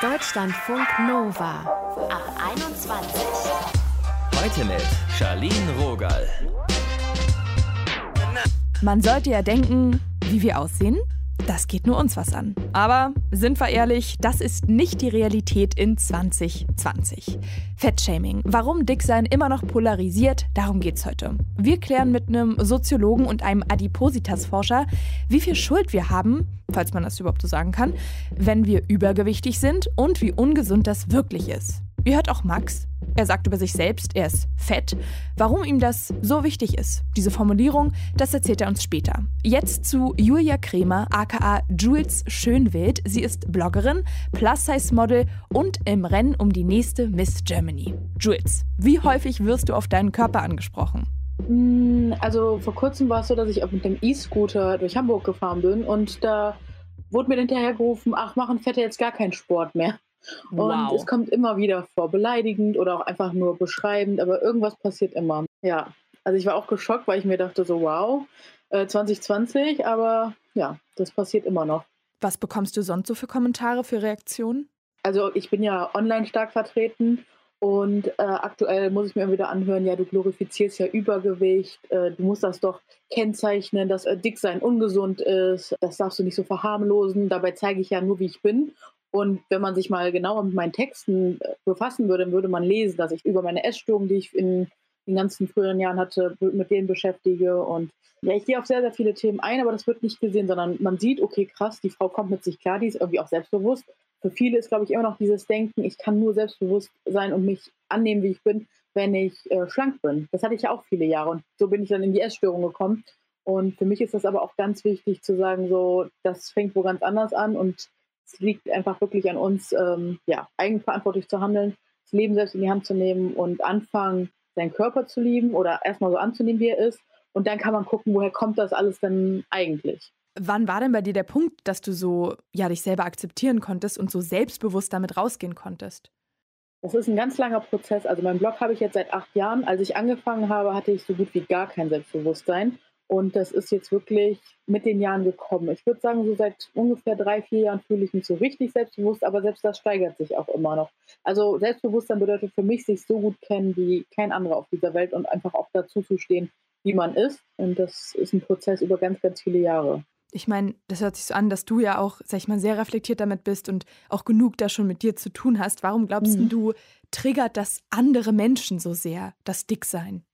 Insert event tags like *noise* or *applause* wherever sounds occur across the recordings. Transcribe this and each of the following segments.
Deutschlandfunk Nova ab 21. Heute mit Charlene Rogal. Man sollte ja denken, wie wir aussehen, das geht nur uns was an. Aber sind wir ehrlich, das ist nicht die Realität in 2020. Fettshaming. Warum Dicksein immer noch polarisiert, darum geht's heute. Wir klären mit einem Soziologen und einem Adipositas-Forscher, wie viel Schuld wir haben, falls man das überhaupt so sagen kann, wenn wir übergewichtig sind und wie ungesund das wirklich ist. Ihr hört auch Max. Er sagt über sich selbst, er ist fett. Warum ihm das so wichtig ist, diese Formulierung, das erzählt er uns später. Jetzt zu Julia Kremer, aka Jules Schönwild. Sie ist Bloggerin, Plus-Size-Model und im Rennen um die nächste Miss Germany. Jules, wie häufig wirst du auf deinen Körper angesprochen? Mm, also vor kurzem war es so, dass ich mit dem E-Scooter durch Hamburg gefahren bin und da wurde mir hinterhergerufen, ach, machen Fette jetzt gar keinen Sport mehr. Und wow. es kommt immer wieder vor, beleidigend oder auch einfach nur beschreibend, aber irgendwas passiert immer. Ja, also ich war auch geschockt, weil ich mir dachte so, wow, äh, 2020, aber ja, das passiert immer noch. Was bekommst du sonst so für Kommentare, für Reaktionen? Also ich bin ja online stark vertreten und äh, aktuell muss ich mir immer wieder anhören, ja, du glorifizierst ja Übergewicht, äh, du musst das doch kennzeichnen, dass äh, Dicksein ungesund ist, das darfst du nicht so verharmlosen, dabei zeige ich ja nur, wie ich bin und wenn man sich mal genauer mit meinen Texten äh, befassen würde, dann würde man lesen, dass ich über meine Essstörungen, die ich in den ganzen früheren Jahren hatte, mit denen beschäftige. Und ja, ich gehe auf sehr, sehr viele Themen ein, aber das wird nicht gesehen, sondern man sieht, okay, krass, die Frau kommt mit sich klar, die ist irgendwie auch selbstbewusst. Für viele ist, glaube ich, immer noch dieses Denken, ich kann nur selbstbewusst sein und mich annehmen, wie ich bin, wenn ich äh, schlank bin. Das hatte ich ja auch viele Jahre und so bin ich dann in die Essstörung gekommen. Und für mich ist das aber auch ganz wichtig zu sagen, so, das fängt wo ganz anders an und es liegt einfach wirklich an uns, ähm, ja, eigenverantwortlich zu handeln, das Leben selbst in die Hand zu nehmen und anfangen, seinen Körper zu lieben oder erstmal so anzunehmen, wie er ist. Und dann kann man gucken, woher kommt das alles denn eigentlich. Wann war denn bei dir der Punkt, dass du so ja, dich selber akzeptieren konntest und so selbstbewusst damit rausgehen konntest? Das ist ein ganz langer Prozess. Also meinen Blog habe ich jetzt seit acht Jahren. Als ich angefangen habe, hatte ich so gut wie gar kein Selbstbewusstsein. Und das ist jetzt wirklich mit den Jahren gekommen. Ich würde sagen, so seit ungefähr drei, vier Jahren fühle ich mich so richtig selbstbewusst, aber selbst das steigert sich auch immer noch. Also Selbstbewusstsein bedeutet für mich, sich so gut kennen wie kein anderer auf dieser Welt und einfach auch dazu zu stehen, wie man ist. Und das ist ein Prozess über ganz, ganz viele Jahre. Ich meine, das hört sich so an, dass du ja auch, sag ich mal, sehr reflektiert damit bist und auch genug da schon mit dir zu tun hast. Warum glaubst mhm. du, triggert das andere Menschen so sehr, das Dicksein?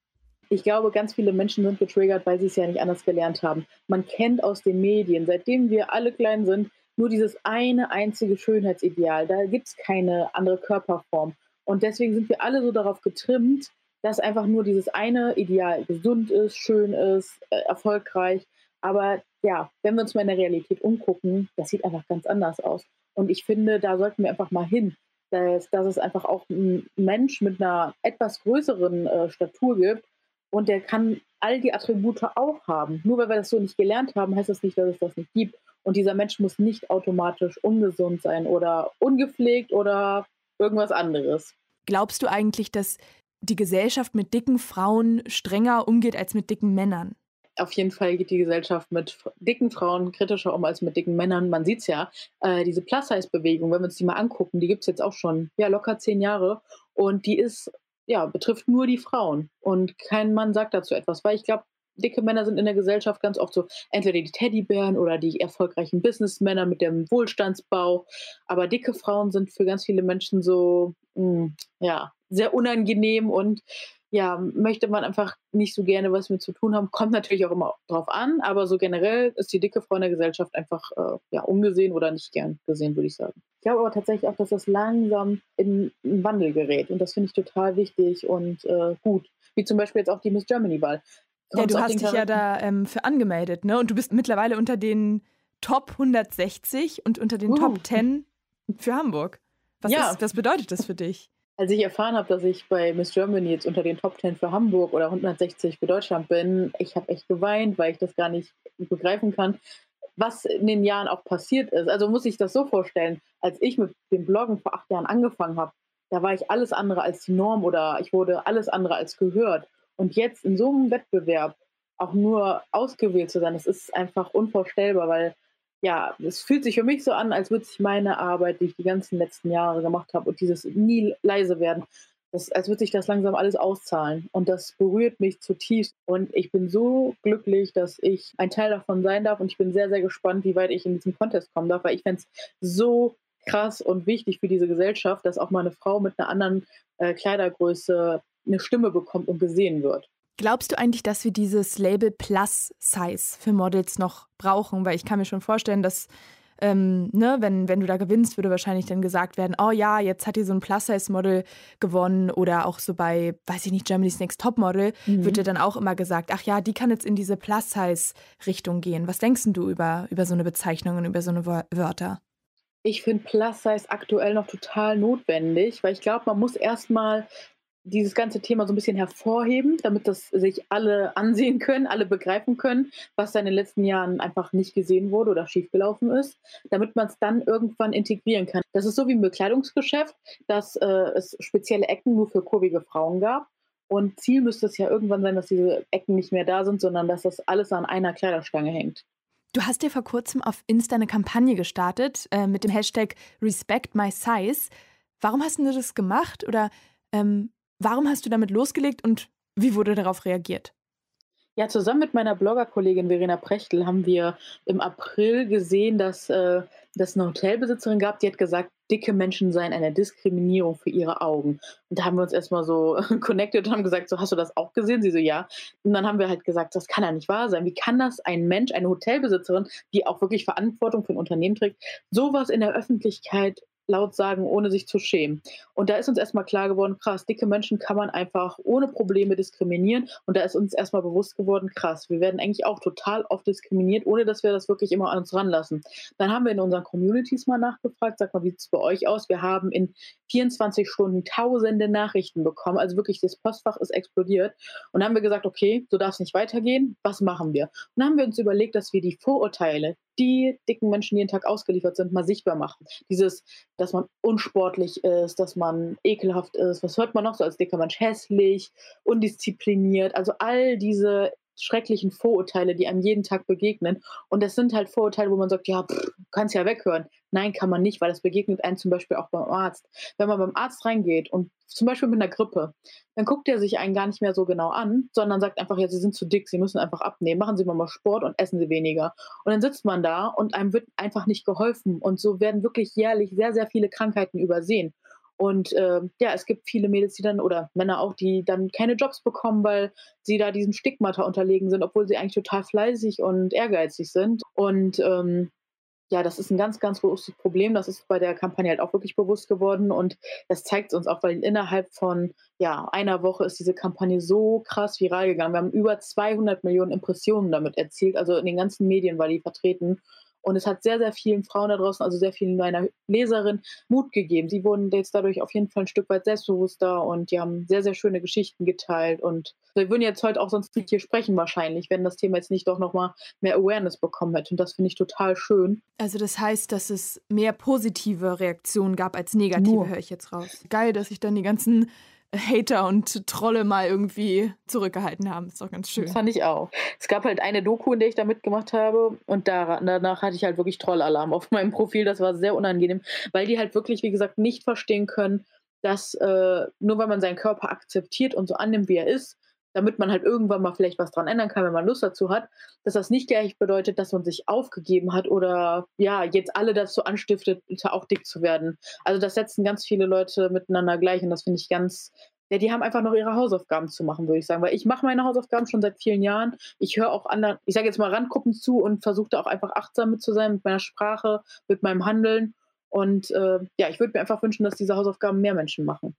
Ich glaube, ganz viele Menschen sind getriggert, weil sie es ja nicht anders gelernt haben. Man kennt aus den Medien, seitdem wir alle klein sind, nur dieses eine einzige Schönheitsideal. Da gibt es keine andere Körperform. Und deswegen sind wir alle so darauf getrimmt, dass einfach nur dieses eine Ideal gesund ist, schön ist, äh, erfolgreich. Aber ja, wenn wir uns mal in der Realität umgucken, das sieht einfach ganz anders aus. Und ich finde, da sollten wir einfach mal hin, dass, dass es einfach auch einen Mensch mit einer etwas größeren äh, Statur gibt, und der kann all die Attribute auch haben. Nur weil wir das so nicht gelernt haben, heißt das nicht, dass es das nicht gibt. Und dieser Mensch muss nicht automatisch ungesund sein oder ungepflegt oder irgendwas anderes. Glaubst du eigentlich, dass die Gesellschaft mit dicken Frauen strenger umgeht als mit dicken Männern? Auf jeden Fall geht die Gesellschaft mit dicken Frauen kritischer um als mit dicken Männern. Man sieht es ja, äh, diese Plus-Size-Bewegung, wenn wir uns die mal angucken, die gibt es jetzt auch schon ja, locker zehn Jahre. Und die ist ja, betrifft nur die Frauen. Und kein Mann sagt dazu etwas, weil ich glaube, dicke Männer sind in der Gesellschaft ganz oft so entweder die Teddybären oder die erfolgreichen Businessmänner mit dem Wohlstandsbau. Aber dicke Frauen sind für ganz viele Menschen so, mh, hm, ja, sehr unangenehm und ja, möchte man einfach nicht so gerne was mit zu tun haben. Kommt natürlich auch immer drauf an, aber so generell ist die dicke Frau in der Gesellschaft einfach äh, ja, ungesehen oder nicht gern gesehen, würde ich sagen. Ich glaube aber tatsächlich auch, dass das langsam in, in Wandel gerät und das finde ich total wichtig und äh, gut. Wie zum Beispiel jetzt auch die Miss Germany-Wahl. Ja, du hast dich ja da ähm, für angemeldet, ne? Und du bist mittlerweile unter den Top 160 und unter den uh. Top 10 für Hamburg. Was, ja. ist, was bedeutet das für dich? Als ich erfahren habe, dass ich bei Miss Germany jetzt unter den Top 10 für Hamburg oder 160 für Deutschland bin, ich habe echt geweint, weil ich das gar nicht begreifen kann, was in den Jahren auch passiert ist. Also muss ich das so vorstellen, als ich mit dem Bloggen vor acht Jahren angefangen habe, da war ich alles andere als die Norm oder ich wurde alles andere als gehört. Und jetzt in so einem Wettbewerb auch nur ausgewählt zu sein, das ist einfach unvorstellbar, weil ja, es fühlt sich für mich so an, als würde sich meine Arbeit, die ich die ganzen letzten Jahre gemacht habe und dieses nie leise werden, das, als würde sich das langsam alles auszahlen. Und das berührt mich zutiefst. Und ich bin so glücklich, dass ich ein Teil davon sein darf. Und ich bin sehr, sehr gespannt, wie weit ich in diesem Contest kommen darf, weil ich fände es so krass und wichtig für diese Gesellschaft, dass auch mal eine Frau mit einer anderen äh, Kleidergröße eine Stimme bekommt und gesehen wird. Glaubst du eigentlich, dass wir dieses Label Plus Size für Models noch brauchen? Weil ich kann mir schon vorstellen, dass ähm, ne, wenn, wenn du da gewinnst, würde wahrscheinlich dann gesagt werden, oh ja, jetzt hat hier so ein Plus-Size-Model gewonnen oder auch so bei, weiß ich nicht, Germany's Next Top-Model, mhm. wird dir dann auch immer gesagt, ach ja, die kann jetzt in diese Plus-Size-Richtung gehen. Was denkst du über, über so eine Bezeichnung und über so eine Wörter? Ich finde Plus-Size aktuell noch total notwendig, weil ich glaube, man muss erstmal dieses ganze Thema so ein bisschen hervorheben, damit das sich alle ansehen können, alle begreifen können, was da in den letzten Jahren einfach nicht gesehen wurde oder schiefgelaufen ist, damit man es dann irgendwann integrieren kann. Das ist so wie im Bekleidungsgeschäft, dass äh, es spezielle Ecken nur für kurvige Frauen gab. Und Ziel müsste es ja irgendwann sein, dass diese Ecken nicht mehr da sind, sondern dass das alles an einer Kleiderstange hängt. Du hast ja vor kurzem auf Insta eine Kampagne gestartet äh, mit dem Hashtag Respect My Size. Warum hast du das gemacht? Oder ähm, Warum hast du damit losgelegt und wie wurde darauf reagiert? Ja, zusammen mit meiner Bloggerkollegin Verena Prechtel haben wir im April gesehen, dass äh, es eine Hotelbesitzerin gab, die hat gesagt, dicke Menschen seien eine Diskriminierung für ihre Augen. Und da haben wir uns erstmal so *laughs* connected und haben gesagt, so hast du das auch gesehen? Sie so, ja. Und dann haben wir halt gesagt, das kann ja nicht wahr sein. Wie kann das ein Mensch, eine Hotelbesitzerin, die auch wirklich Verantwortung für ein Unternehmen trägt, sowas in der Öffentlichkeit laut sagen, ohne sich zu schämen. Und da ist uns erstmal klar geworden, krass, dicke Menschen kann man einfach ohne Probleme diskriminieren. Und da ist uns erstmal bewusst geworden, krass, wir werden eigentlich auch total oft diskriminiert, ohne dass wir das wirklich immer an uns ranlassen. Dann haben wir in unseren Communities mal nachgefragt, sag mal, wie sieht es bei euch aus? Wir haben in 24 Stunden tausende Nachrichten bekommen. Also wirklich, das Postfach ist explodiert. Und dann haben wir gesagt, okay, so darf es nicht weitergehen. Was machen wir? Und dann haben wir uns überlegt, dass wir die Vorurteile, die dicken Menschen jeden Tag ausgeliefert sind, mal sichtbar machen. Dieses, dass man unsportlich ist, dass man ekelhaft ist. Was hört man noch so als dicker Mensch? Hässlich, undiszipliniert. Also all diese schrecklichen Vorurteile, die einem jeden Tag begegnen. Und das sind halt Vorurteile, wo man sagt, ja, pff, kannst ja weghören. Nein, kann man nicht, weil das begegnet einem zum Beispiel auch beim Arzt. Wenn man beim Arzt reingeht und zum Beispiel mit einer Grippe, dann guckt er sich einen gar nicht mehr so genau an, sondern sagt einfach, ja, Sie sind zu dick, Sie müssen einfach abnehmen, machen Sie mal Sport und essen Sie weniger. Und dann sitzt man da und einem wird einfach nicht geholfen. Und so werden wirklich jährlich sehr, sehr viele Krankheiten übersehen. Und äh, ja, es gibt viele Mädels, die dann, oder Männer auch, die dann keine Jobs bekommen, weil sie da diesem Stigmata unterlegen sind, obwohl sie eigentlich total fleißig und ehrgeizig sind. Und ähm, ja, das ist ein ganz, ganz großes Problem. Das ist bei der Kampagne halt auch wirklich bewusst geworden und das zeigt es uns auch, weil innerhalb von ja, einer Woche ist diese Kampagne so krass viral gegangen. Wir haben über 200 Millionen Impressionen damit erzielt, also in den ganzen Medien war die vertreten und es hat sehr, sehr vielen Frauen da draußen, also sehr vielen meiner Leserinnen, Mut gegeben. Sie wurden jetzt dadurch auf jeden Fall ein Stück weit selbstbewusster und die haben sehr, sehr schöne Geschichten geteilt. Und wir würden jetzt heute auch sonst nicht hier sprechen wahrscheinlich, wenn das Thema jetzt nicht doch nochmal mehr Awareness bekommen hätte. Und das finde ich total schön. Also das heißt, dass es mehr positive Reaktionen gab als negative, höre ich jetzt raus. Geil, dass ich dann die ganzen Hater und Trolle mal irgendwie zurückgehalten haben. Ist doch ganz schön. Das fand ich auch. Es gab halt eine Doku, in der ich da mitgemacht habe und da, danach hatte ich halt wirklich Trollalarm auf *laughs* meinem Profil. Das war sehr unangenehm, weil die halt wirklich, wie gesagt, nicht verstehen können, dass äh, nur weil man seinen Körper akzeptiert und so annimmt, wie er ist, damit man halt irgendwann mal vielleicht was dran ändern kann, wenn man Lust dazu hat, dass das nicht gleich bedeutet, dass man sich aufgegeben hat oder ja, jetzt alle dazu anstiftet, auch dick zu werden. Also das setzen ganz viele Leute miteinander gleich und das finde ich ganz, ja, die haben einfach noch ihre Hausaufgaben zu machen, würde ich sagen. Weil ich mache meine Hausaufgaben schon seit vielen Jahren. Ich höre auch anderen, ich sage jetzt mal Randgruppen zu und versuche da auch einfach achtsam mit zu sein, mit meiner Sprache, mit meinem Handeln. Und äh, ja, ich würde mir einfach wünschen, dass diese Hausaufgaben mehr Menschen machen.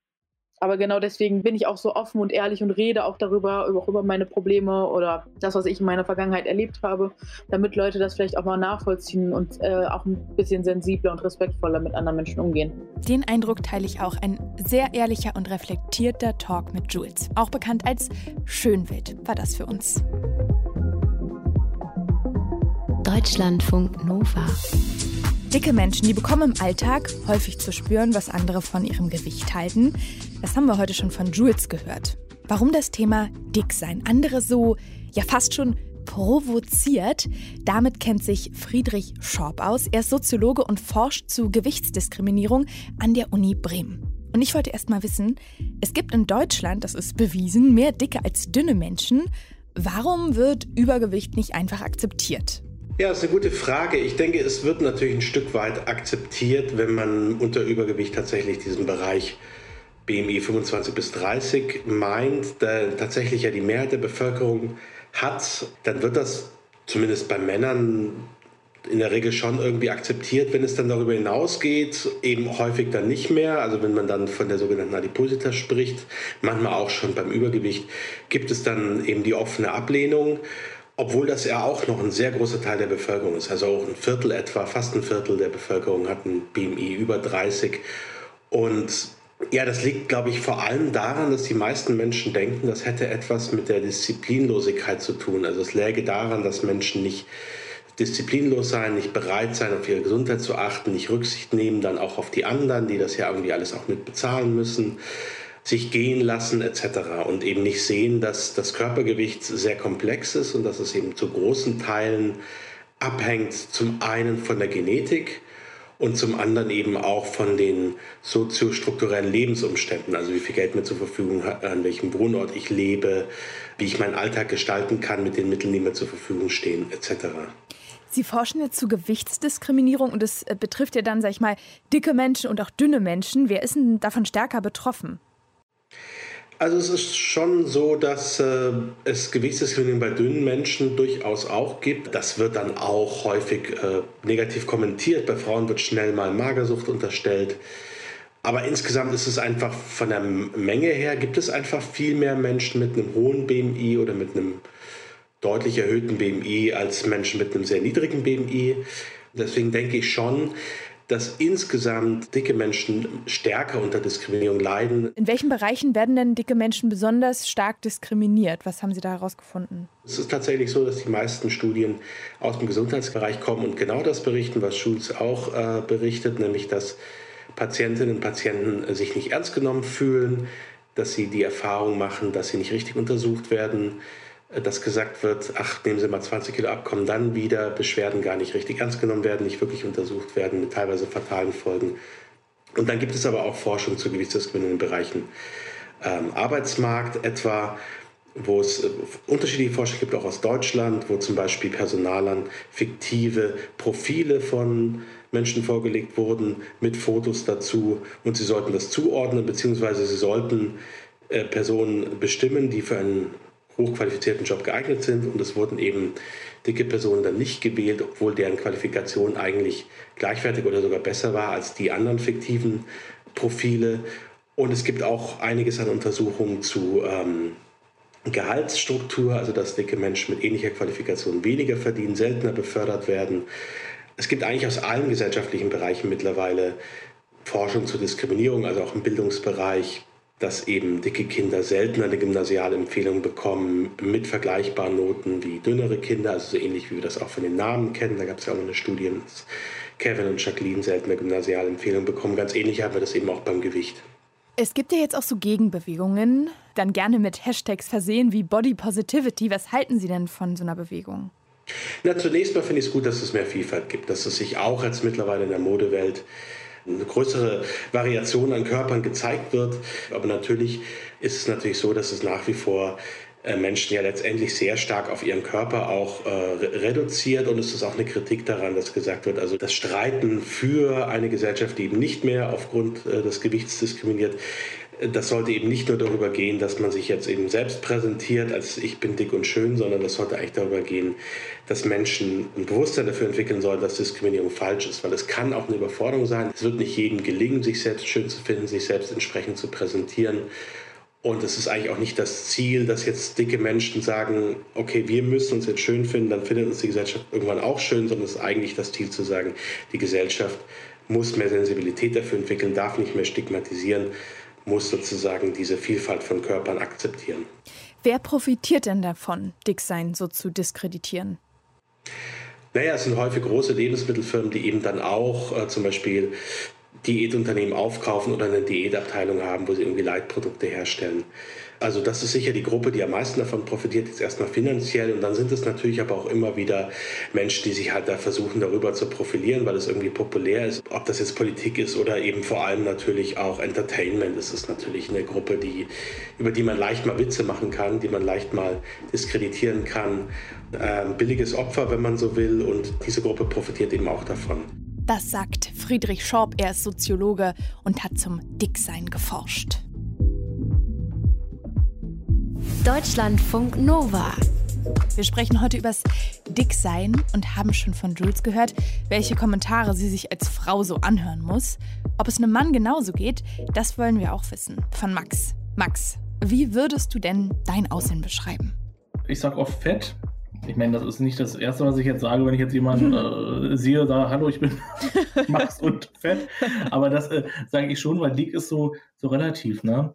Aber genau deswegen bin ich auch so offen und ehrlich und rede auch darüber, auch über meine Probleme oder das, was ich in meiner Vergangenheit erlebt habe, damit Leute das vielleicht auch mal nachvollziehen und äh, auch ein bisschen sensibler und respektvoller mit anderen Menschen umgehen. Den Eindruck teile ich auch. Ein sehr ehrlicher und reflektierter Talk mit Jules. Auch bekannt als Schönwild war das für uns. Deutschlandfunk Nova. Dicke Menschen, die bekommen im Alltag häufig zu spüren, was andere von ihrem Gewicht halten. Das haben wir heute schon von Jules gehört. Warum das Thema Dicksein andere so, ja fast schon provoziert. Damit kennt sich Friedrich Schorb aus. Er ist Soziologe und forscht zu Gewichtsdiskriminierung an der Uni Bremen. Und ich wollte erst mal wissen, es gibt in Deutschland, das ist bewiesen, mehr dicke als dünne Menschen. Warum wird Übergewicht nicht einfach akzeptiert? Ja, das ist eine gute Frage. Ich denke, es wird natürlich ein Stück weit akzeptiert, wenn man unter Übergewicht tatsächlich diesen Bereich BMI 25 bis 30 meint, der tatsächlich ja die Mehrheit der Bevölkerung hat, dann wird das zumindest bei Männern in der Regel schon irgendwie akzeptiert. Wenn es dann darüber hinausgeht, eben häufig dann nicht mehr. Also wenn man dann von der sogenannten Adipositas spricht, manchmal auch schon beim Übergewicht, gibt es dann eben die offene Ablehnung obwohl das ja auch noch ein sehr großer Teil der Bevölkerung ist. Also auch ein Viertel etwa, fast ein Viertel der Bevölkerung hat ein BMI über 30. Und ja, das liegt, glaube ich, vor allem daran, dass die meisten Menschen denken, das hätte etwas mit der Disziplinlosigkeit zu tun. Also es läge daran, dass Menschen nicht disziplinlos sein, nicht bereit sein, auf ihre Gesundheit zu achten, nicht Rücksicht nehmen, dann auch auf die anderen, die das ja irgendwie alles auch mit bezahlen müssen sich gehen lassen etc. Und eben nicht sehen, dass das Körpergewicht sehr komplex ist und dass es eben zu großen Teilen abhängt, zum einen von der Genetik und zum anderen eben auch von den soziostrukturellen Lebensumständen, also wie viel Geld mir zur Verfügung hat, an welchem Wohnort ich lebe, wie ich meinen Alltag gestalten kann mit den Mitteln, die mir zur Verfügung stehen, etc. Sie forschen jetzt zu Gewichtsdiskriminierung und es äh, betrifft ja dann, sag ich mal, dicke Menschen und auch dünne Menschen. Wer ist denn davon stärker betroffen? Also es ist schon so, dass äh, es Gewichtsdiskriminierung bei dünnen Menschen durchaus auch gibt. Das wird dann auch häufig äh, negativ kommentiert. Bei Frauen wird schnell mal Magersucht unterstellt. Aber insgesamt ist es einfach von der Menge her, gibt es einfach viel mehr Menschen mit einem hohen BMI oder mit einem deutlich erhöhten BMI als Menschen mit einem sehr niedrigen BMI. Deswegen denke ich schon, dass insgesamt dicke Menschen stärker unter Diskriminierung leiden. In welchen Bereichen werden denn dicke Menschen besonders stark diskriminiert? Was haben Sie da herausgefunden? Es ist tatsächlich so, dass die meisten Studien aus dem Gesundheitsbereich kommen und genau das berichten, was Schulz auch äh, berichtet, nämlich dass Patientinnen und Patienten sich nicht ernst genommen fühlen, dass sie die Erfahrung machen, dass sie nicht richtig untersucht werden, dass gesagt wird, ach, nehmen Sie mal 20 Kilo ab, kommen dann wieder Beschwerden gar nicht richtig ernst genommen werden, nicht wirklich untersucht werden, mit teilweise fatalen Folgen. Und dann gibt es aber auch Forschung zu gewichtsdiskriminierenden Bereichen. Ähm, Arbeitsmarkt etwa, wo es äh, unterschiedliche Forschung gibt, auch aus Deutschland, wo zum Beispiel Personalern fiktive Profile von Menschen vorgelegt wurden mit Fotos dazu und sie sollten das zuordnen, beziehungsweise sie sollten äh, Personen bestimmen, die für einen hochqualifizierten Job geeignet sind und es wurden eben dicke Personen dann nicht gewählt, obwohl deren Qualifikation eigentlich gleichwertig oder sogar besser war als die anderen fiktiven Profile. Und es gibt auch einiges an Untersuchungen zu ähm, Gehaltsstruktur, also dass dicke Menschen mit ähnlicher Qualifikation weniger verdienen, seltener befördert werden. Es gibt eigentlich aus allen gesellschaftlichen Bereichen mittlerweile Forschung zur Diskriminierung, also auch im Bildungsbereich, dass eben dicke Kinder seltener eine Gymnasialempfehlung bekommen mit vergleichbaren Noten wie dünnere Kinder, also so ähnlich wie wir das auch von den Namen kennen. Da gab es ja auch eine Studie, dass Kevin und Jacqueline seltener Gymnasialempfehlung bekommen. Ganz ähnlich haben wir das eben auch beim Gewicht. Es gibt ja jetzt auch so Gegenbewegungen, dann gerne mit Hashtags versehen wie Body Positivity. Was halten Sie denn von so einer Bewegung? Na, zunächst mal finde ich es gut, dass es mehr Vielfalt gibt, dass es sich auch jetzt mittlerweile in der Modewelt eine größere Variation an Körpern gezeigt wird. Aber natürlich ist es natürlich so, dass es nach wie vor äh, Menschen ja letztendlich sehr stark auf ihren Körper auch äh, reduziert und es ist auch eine Kritik daran, dass gesagt wird, also das Streiten für eine Gesellschaft, die eben nicht mehr aufgrund äh, des Gewichts diskriminiert, das sollte eben nicht nur darüber gehen, dass man sich jetzt eben selbst präsentiert als ich bin dick und schön, sondern das sollte eigentlich darüber gehen, dass Menschen ein Bewusstsein dafür entwickeln sollen, dass Diskriminierung falsch ist, weil es kann auch eine Überforderung sein. Es wird nicht jedem gelingen, sich selbst schön zu finden, sich selbst entsprechend zu präsentieren. Und es ist eigentlich auch nicht das Ziel, dass jetzt dicke Menschen sagen, okay, wir müssen uns jetzt schön finden, dann findet uns die Gesellschaft irgendwann auch schön, sondern es ist eigentlich das Ziel zu sagen, die Gesellschaft muss mehr Sensibilität dafür entwickeln, darf nicht mehr stigmatisieren, muss sozusagen diese Vielfalt von Körpern akzeptieren. Wer profitiert denn davon, Dicksein so zu diskreditieren? Naja, es sind häufig große Lebensmittelfirmen, die eben dann auch äh, zum Beispiel Diätunternehmen aufkaufen oder eine Diätabteilung haben, wo sie irgendwie Leitprodukte herstellen. Also das ist sicher die Gruppe, die am meisten davon profitiert, jetzt erstmal finanziell. Und dann sind es natürlich aber auch immer wieder Menschen, die sich halt da versuchen, darüber zu profilieren, weil es irgendwie populär ist. Ob das jetzt Politik ist oder eben vor allem natürlich auch Entertainment. Das ist natürlich eine Gruppe, die, über die man leicht mal Witze machen kann, die man leicht mal diskreditieren kann. Ähm, billiges Opfer, wenn man so will. Und diese Gruppe profitiert eben auch davon. Das sagt Friedrich Schorb, er ist Soziologe und hat zum Dicksein geforscht. Deutschlandfunk Nova. Wir sprechen heute übers Dicksein und haben schon von Jules gehört, welche Kommentare sie sich als Frau so anhören muss. Ob es einem Mann genauso geht, das wollen wir auch wissen. Von Max. Max, wie würdest du denn dein Aussehen beschreiben? Ich sag oft fett, ich meine, das ist nicht das Erste, was ich jetzt sage, wenn ich jetzt jemanden *laughs* äh, sehe, sage, hallo, ich bin *laughs* Max und fett. Aber das äh, sage ich schon, weil dick ist so, so relativ. Ne?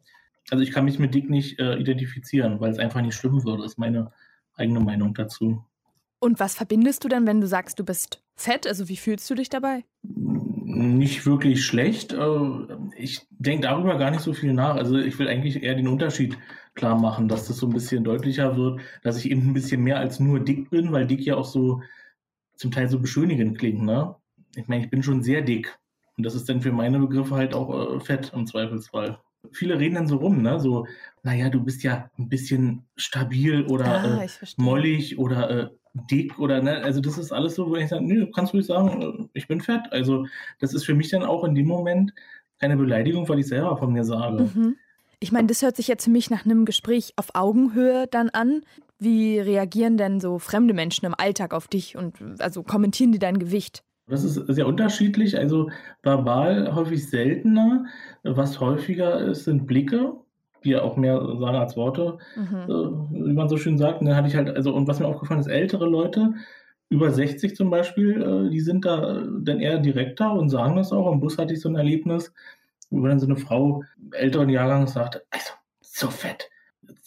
Also ich kann mich mit dick nicht äh, identifizieren, weil es einfach nicht schlimm würde. Das ist meine eigene Meinung dazu. Und was verbindest du denn, wenn du sagst, du bist fett? Also wie fühlst du dich dabei? Nicht wirklich schlecht. Äh, ich denke darüber gar nicht so viel nach. Also ich will eigentlich eher den Unterschied klar machen, dass das so ein bisschen deutlicher wird, dass ich eben ein bisschen mehr als nur dick bin, weil dick ja auch so zum Teil so beschönigend klingt. Ne? Ich meine, ich bin schon sehr dick. Und das ist dann für meine Begriffe halt auch äh, fett im Zweifelsfall. Viele reden dann so rum, ne? So, naja, du bist ja ein bisschen stabil oder ah, äh, mollig oder äh, dick oder ne, also das ist alles so, wo ich sage, nö, du kannst ruhig sagen, äh, ich bin fett. Also das ist für mich dann auch in dem Moment keine Beleidigung, weil ich selber von mir sage. Mhm. Ich meine, das hört sich jetzt für mich nach einem Gespräch auf Augenhöhe dann an. Wie reagieren denn so fremde Menschen im Alltag auf dich und also kommentieren die dein Gewicht? Das ist sehr unterschiedlich, also verbal häufig seltener. Was häufiger ist, sind Blicke, die ja auch mehr sagen als Worte, mhm. äh, wie man so schön sagt. Und dann hatte ich halt, also, und was mir aufgefallen ist, ältere Leute, über 60 zum Beispiel, äh, die sind da dann eher direkter und sagen das auch. Im Bus hatte ich so ein Erlebnis, wo dann so eine Frau älteren Jahrgangs sagte, also so fett,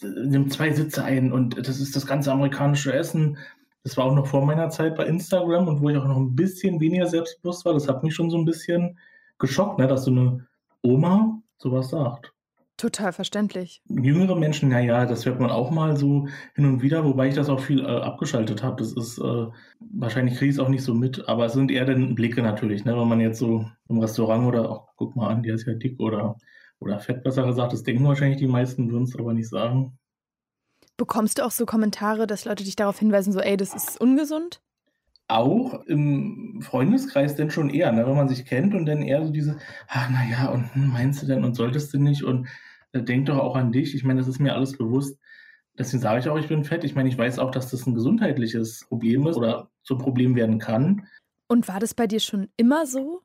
nimm zwei Sitze ein und das ist das ganze amerikanische Essen. Das war auch noch vor meiner Zeit bei Instagram und wo ich auch noch ein bisschen weniger selbstbewusst war. Das hat mich schon so ein bisschen geschockt, ne, dass so eine Oma sowas sagt. Total verständlich. Jüngere Menschen, naja, das hört man auch mal so hin und wieder, wobei ich das auch viel äh, abgeschaltet habe. Das ist, äh, wahrscheinlich kriege ich es auch nicht so mit, aber es sind eher dann Blicke natürlich, ne? wenn man jetzt so im Restaurant oder, ach, guck mal an, der ist ja dick oder, oder fett, besser gesagt, das denken wahrscheinlich die meisten, würden es aber nicht sagen. Bekommst du auch so Kommentare, dass Leute dich darauf hinweisen, so, ey, das ist ungesund? auch im Freundeskreis denn schon eher, ne? wenn man sich kennt und dann eher so diese, ach naja, und hm, meinst du denn und solltest du nicht und äh, denk doch auch an dich. Ich meine, das ist mir alles bewusst. Deswegen sage ich auch, ich bin fett. Ich meine, ich weiß auch, dass das ein gesundheitliches Problem ist oder zum Problem werden kann. Und war das bei dir schon immer so,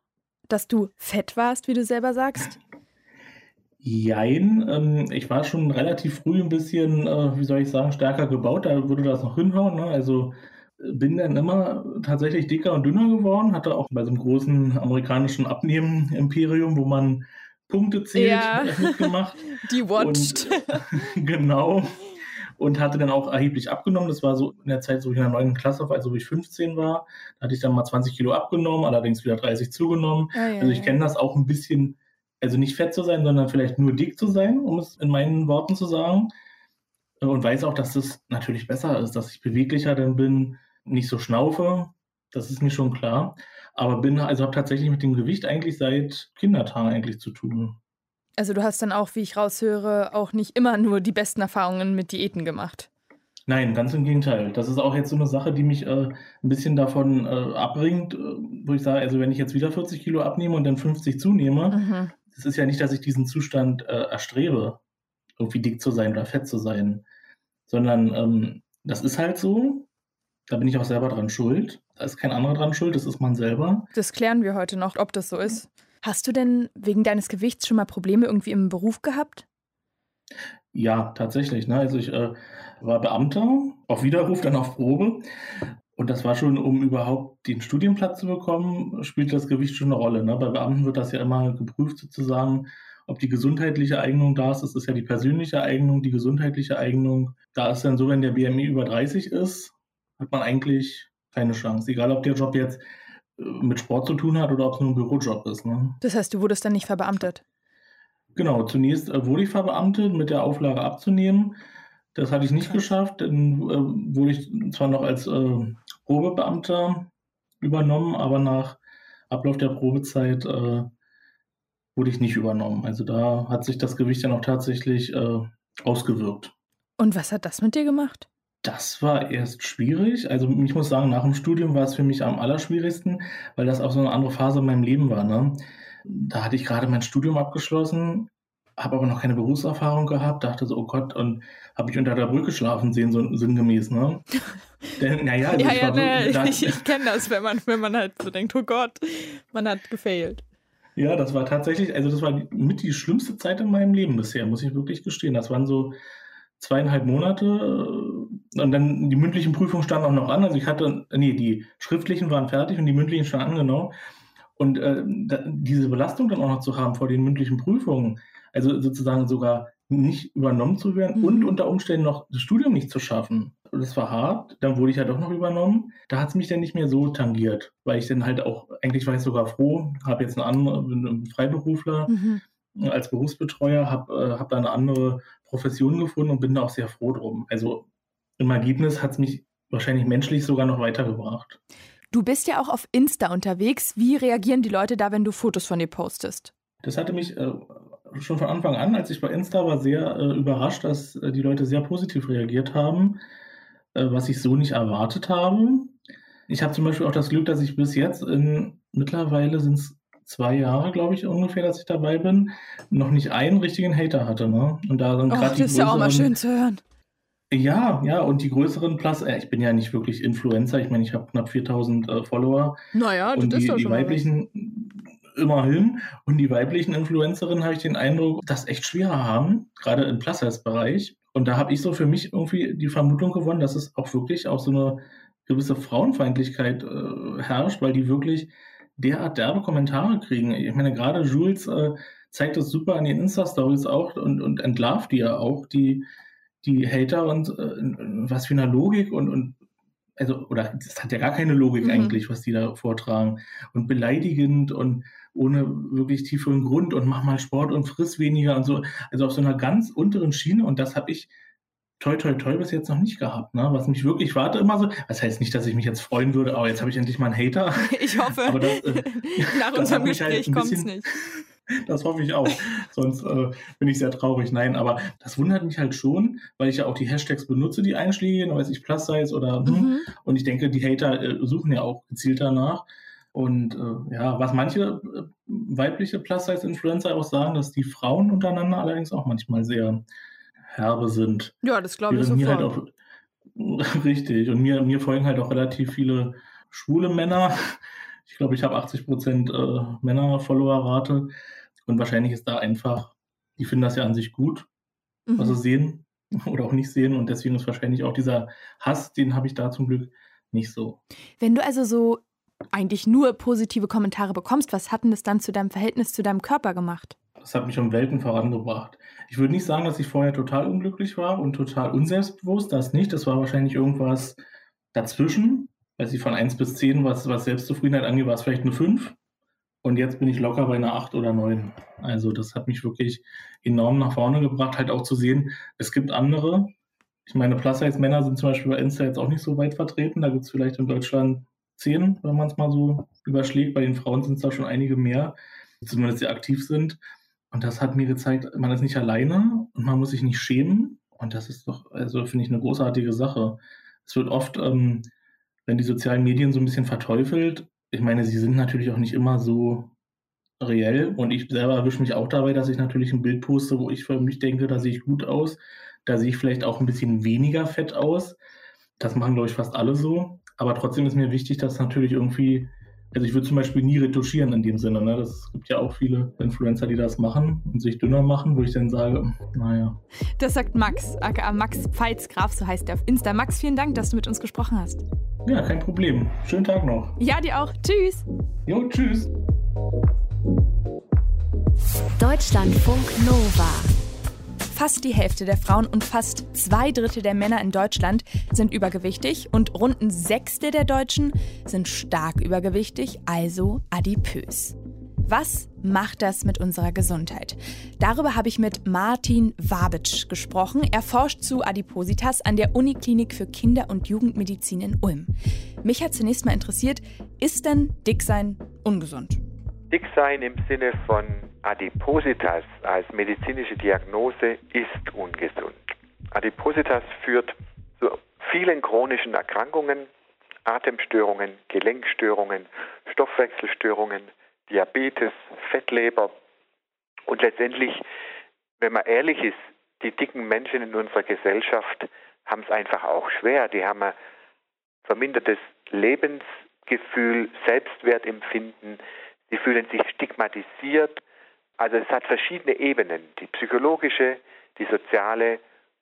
dass du fett warst, wie du selber sagst? Jein, ähm, ich war schon relativ früh ein bisschen, äh, wie soll ich sagen, stärker gebaut. Da würde das noch hinhauen. Ne? Also bin dann immer tatsächlich dicker und dünner geworden, hatte auch bei so einem großen amerikanischen Abnehmen-Imperium, wo man Punkte zählt, ja. mitgemacht. *laughs* Die watched. Und, *laughs* genau. Und hatte dann auch erheblich abgenommen. Das war so in der Zeit, wo ich in der neuen Klasse war, also wo ich 15 war. Da hatte ich dann mal 20 Kilo abgenommen, allerdings wieder 30 zugenommen. Ah, ja, also ich kenne das auch ein bisschen, also nicht fett zu sein, sondern vielleicht nur dick zu sein, um es in meinen Worten zu sagen. Und weiß auch, dass das natürlich besser ist, dass ich beweglicher dann bin, nicht so schnaufe, das ist mir schon klar. Aber bin, also habe tatsächlich mit dem Gewicht eigentlich seit Kindertagen eigentlich zu tun. Also du hast dann auch, wie ich raushöre, auch nicht immer nur die besten Erfahrungen mit Diäten gemacht. Nein, ganz im Gegenteil. Das ist auch jetzt so eine Sache, die mich äh, ein bisschen davon äh, abbringt, äh, wo ich sage, also wenn ich jetzt wieder 40 Kilo abnehme und dann 50 zunehme, mhm. Das ist ja nicht, dass ich diesen Zustand äh, erstrebe, irgendwie dick zu sein oder fett zu sein, sondern ähm, das ist halt so da bin ich auch selber dran schuld. Da ist kein anderer dran schuld, das ist man selber. Das klären wir heute noch, ob das so ist. Hast du denn wegen deines Gewichts schon mal Probleme irgendwie im Beruf gehabt? Ja, tatsächlich. Ne? Also ich äh, war Beamter, auf Widerruf, dann auf Probe. Und das war schon, um überhaupt den Studienplatz zu bekommen, spielt das Gewicht schon eine Rolle. Ne? Bei Beamten wird das ja immer geprüft sozusagen, ob die gesundheitliche Eignung da ist. Das ist ja die persönliche Eignung, die gesundheitliche Eignung. Da ist dann so, wenn der BMI über 30 ist, hat man eigentlich keine Chance. Egal, ob der Job jetzt mit Sport zu tun hat oder ob es nur ein Bürojob ist. Ne? Das heißt, du wurdest dann nicht verbeamtet? Genau, zunächst äh, wurde ich verbeamtet mit der Auflage abzunehmen. Das hatte ich nicht okay. geschafft. Dann äh, wurde ich zwar noch als äh, Probebeamter übernommen, aber nach Ablauf der Probezeit äh, wurde ich nicht übernommen. Also da hat sich das Gewicht dann auch tatsächlich äh, ausgewirkt. Und was hat das mit dir gemacht? Das war erst schwierig. Also ich muss sagen, nach dem Studium war es für mich am allerschwierigsten, weil das auch so eine andere Phase in meinem Leben war. Ne? Da hatte ich gerade mein Studium abgeschlossen, habe aber noch keine Berufserfahrung gehabt, dachte so, oh Gott, und habe ich unter der Brücke schlafen sehen, so sinngemäß, ne? *laughs* Denn, naja, also ja, ich, ja, ne, so, ich, ich kenne das, wenn man, wenn man halt so denkt, oh Gott, man hat gefailt. Ja, das war tatsächlich, also das war mit die schlimmste Zeit in meinem Leben bisher, muss ich wirklich gestehen. Das waren so zweieinhalb Monate äh, und dann die mündlichen Prüfungen standen auch noch an. Also ich hatte, nee, die schriftlichen waren fertig und die mündlichen standen an, genau. Und äh, diese Belastung dann auch noch zu haben vor den mündlichen Prüfungen, also sozusagen sogar nicht übernommen zu werden mhm. und unter Umständen noch das Studium nicht zu schaffen. Das war hart. Dann wurde ich ja doch noch übernommen. Da hat es mich dann nicht mehr so tangiert, weil ich dann halt auch, eigentlich war ich sogar froh, habe jetzt einen anderen Freiberufler mhm. als Berufsbetreuer, habe äh, hab da eine andere Profession gefunden und bin da auch sehr froh drum. Also im Ergebnis hat es mich wahrscheinlich menschlich sogar noch weitergebracht. Du bist ja auch auf Insta unterwegs. Wie reagieren die Leute da, wenn du Fotos von dir postest? Das hatte mich äh, schon von Anfang an, als ich bei Insta war, sehr äh, überrascht, dass äh, die Leute sehr positiv reagiert haben, äh, was ich so nicht erwartet habe. Ich habe zum Beispiel auch das Glück, dass ich bis jetzt in mittlerweile sind es zwei Jahre, glaube ich, ungefähr, dass ich dabei bin, noch nicht einen richtigen Hater hatte. Ne? Und da sind gerade das ist ja auch mal schön zu hören. Ja, ja, und die größeren Plus, äh, ich bin ja nicht wirklich Influencer, ich meine, ich habe knapp 4000 äh, Follower. Naja, und das die, ist die weiblichen, immerhin. Und die weiblichen Influencerinnen habe ich den Eindruck, das echt schwerer haben, gerade im Plus-Size-Bereich. Und da habe ich so für mich irgendwie die Vermutung gewonnen, dass es auch wirklich auch so eine gewisse Frauenfeindlichkeit äh, herrscht, weil die wirklich derart derbe Kommentare kriegen. Ich meine, gerade Jules äh, zeigt das super an den Insta-Stories auch und, und entlarvt die ja auch, die, die Hater und äh, was für eine Logik und, und also, oder das hat ja gar keine Logik mhm. eigentlich, was die da vortragen. Und beleidigend und ohne wirklich tieferen Grund und mach mal Sport und friss weniger und so. Also auf so einer ganz unteren Schiene und das habe ich toi toi toi bis jetzt noch nicht gehabt, ne? Was mich wirklich warte immer so. Das heißt nicht, dass ich mich jetzt freuen würde, aber jetzt habe ich endlich mal einen Hater. *laughs* Ich hoffe. Das, äh, *laughs* Nach unserem halt Gespräch halt kommt es nicht. *laughs* Das hoffe ich auch. Sonst äh, bin ich sehr traurig. Nein, aber das wundert mich halt schon, weil ich ja auch die Hashtags benutze, die einschlägigen, weiß ich, Plus Size oder hm. mhm. und ich denke, die Hater äh, suchen ja auch gezielt danach. Und äh, ja, was manche äh, weibliche Plus-Size-Influencer auch sagen, dass die Frauen untereinander allerdings auch manchmal sehr herbe sind. Ja, das glaube ich sofort. Halt auch, *laughs* richtig. Und mir, mir folgen halt auch relativ viele schwule Männer. Ich glaube, ich habe 80 Prozent äh, Männer-Follower-Rate. Und wahrscheinlich ist da einfach, die finden das ja an sich gut, mhm. was sie sehen *laughs* oder auch nicht sehen. Und deswegen ist wahrscheinlich auch dieser Hass, den habe ich da zum Glück nicht so. Wenn du also so eigentlich nur positive Kommentare bekommst, was hat denn das dann zu deinem Verhältnis zu deinem Körper gemacht? Das hat mich um Welten vorangebracht. Ich würde nicht sagen, dass ich vorher total unglücklich war und total unselbstbewusst, das nicht. Das war wahrscheinlich irgendwas dazwischen. Weiß ich, von 1 bis 10, was, was Selbstzufriedenheit angeht, war es vielleicht eine 5. Und jetzt bin ich locker bei einer 8 oder 9. Also das hat mich wirklich enorm nach vorne gebracht, halt auch zu sehen, es gibt andere. Ich meine, Plus-Size-Männer sind zum Beispiel bei Insta jetzt auch nicht so weit vertreten. Da gibt es vielleicht in Deutschland zehn, wenn man es mal so überschlägt. Bei den Frauen sind es da schon einige mehr, die zumindest sehr aktiv sind. Und das hat mir gezeigt, man ist nicht alleine und man muss sich nicht schämen. Und das ist doch, also finde ich, eine großartige Sache. Es wird oft, ähm, wenn die sozialen Medien so ein bisschen verteufelt, ich meine, sie sind natürlich auch nicht immer so reell. Und ich selber erwische mich auch dabei, dass ich natürlich ein Bild poste, wo ich für mich denke, da sehe ich gut aus. Da sehe ich vielleicht auch ein bisschen weniger fett aus. Das machen, glaube ich, fast alle so. Aber trotzdem ist mir wichtig, dass natürlich irgendwie, also ich würde zum Beispiel nie retuschieren in dem Sinne. Ne? Das gibt ja auch viele Influencer, die das machen und sich dünner machen, wo ich dann sage, naja. Das sagt Max, aka Max Pfalzgraf, so heißt der auf Insta. Max, vielen Dank, dass du mit uns gesprochen hast. Ja, kein Problem. Schönen Tag noch. Ja, dir auch. Tschüss. Jo, tschüss. Deutschlandfunk Nova. Fast die Hälfte der Frauen und fast zwei Drittel der Männer in Deutschland sind übergewichtig und rund ein Sechstel der Deutschen sind stark übergewichtig, also adipös. Was macht das mit unserer Gesundheit? Darüber habe ich mit Martin Wabitsch gesprochen. Er forscht zu Adipositas an der Uniklinik für Kinder- und Jugendmedizin in Ulm. Mich hat zunächst mal interessiert, ist denn Dicksein ungesund? Dicksein im Sinne von Adipositas als medizinische Diagnose ist ungesund. Adipositas führt zu vielen chronischen Erkrankungen, Atemstörungen, Gelenkstörungen, Stoffwechselstörungen, Diabetes, Fettleber und letztendlich, wenn man ehrlich ist, die dicken Menschen in unserer Gesellschaft haben es einfach auch schwer. Die haben ein vermindertes Lebensgefühl, Selbstwertempfinden, sie fühlen sich stigmatisiert. Also es hat verschiedene Ebenen, die psychologische, die soziale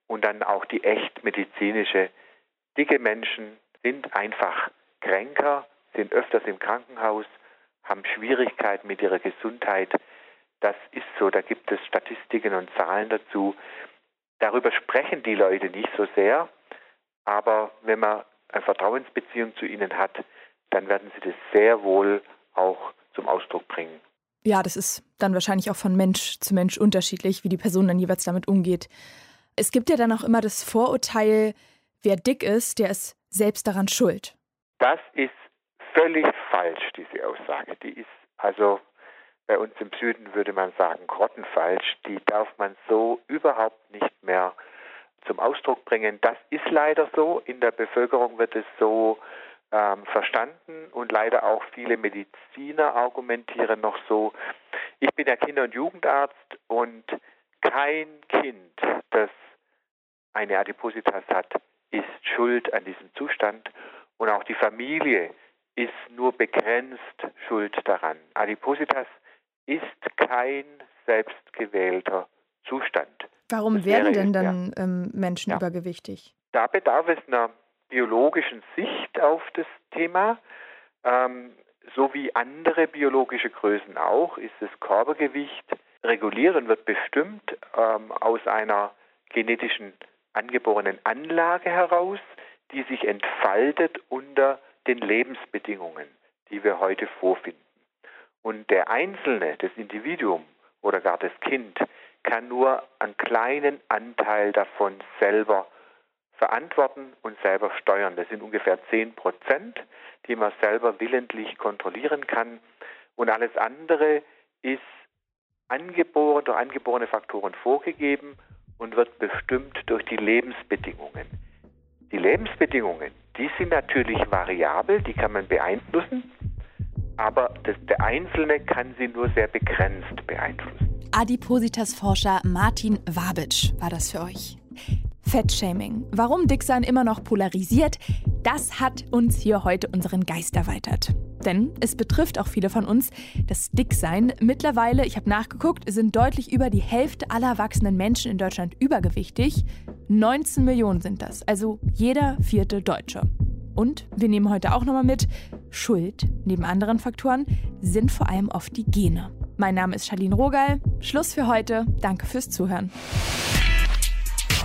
und dann auch die echt medizinische. Dicke Menschen sind einfach kränker, sind öfters im Krankenhaus, haben Schwierigkeiten mit ihrer Gesundheit. Das ist so, da gibt es Statistiken und Zahlen dazu. Darüber sprechen die Leute nicht so sehr, aber wenn man eine Vertrauensbeziehung zu ihnen hat, dann werden sie das sehr wohl auch zum Ausdruck bringen. Ja, das ist dann wahrscheinlich auch von Mensch zu Mensch unterschiedlich, wie die Person dann jeweils damit umgeht. Es gibt ja dann auch immer das Vorurteil, wer dick ist, der ist selbst daran schuld. Das ist völlig falsch, diese Aussage. Die ist also bei uns im Süden würde man sagen grottenfalsch. Die darf man so überhaupt nicht mehr zum Ausdruck bringen. Das ist leider so. In der Bevölkerung wird es so ähm, verstanden und leider auch viele Mediziner argumentieren noch so. Ich bin ja Kinder- und Jugendarzt und kein Kind, das eine Adipositas hat, ist schuld an diesem Zustand und auch die Familie ist nur begrenzt schuld daran. Adipositas ist kein selbstgewählter Zustand. Warum das werden denn dann ja. ähm, Menschen ja. übergewichtig? Da bedarf es einer biologischen Sicht auf das Thema. Ähm, so wie andere biologische Größen auch, ist das Körpergewicht regulieren wird bestimmt ähm, aus einer genetischen angeborenen Anlage heraus, die sich entfaltet unter den Lebensbedingungen, die wir heute vorfinden. Und der Einzelne, das Individuum oder gar das Kind kann nur einen kleinen Anteil davon selber verantworten und selber steuern. Das sind ungefähr 10 Prozent, die man selber willentlich kontrollieren kann. Und alles andere ist angeboren, durch angeborene Faktoren vorgegeben und wird bestimmt durch die Lebensbedingungen. Die Lebensbedingungen, die sind natürlich variabel, die kann man beeinflussen, aber das, der Einzelne kann sie nur sehr begrenzt beeinflussen. Adipositas-Forscher Martin Wabitsch war das für euch. Fettshaming. Warum Dicksein immer noch polarisiert, das hat uns hier heute unseren Geist erweitert. Denn es betrifft auch viele von uns. Das Dicksein, mittlerweile, ich habe nachgeguckt, sind deutlich über die Hälfte aller erwachsenen Menschen in Deutschland übergewichtig. 19 Millionen sind das, also jeder vierte Deutsche. Und wir nehmen heute auch nochmal mit, Schuld, neben anderen Faktoren, sind vor allem oft die Gene. Mein Name ist Charlene Rogal. Schluss für heute. Danke fürs Zuhören.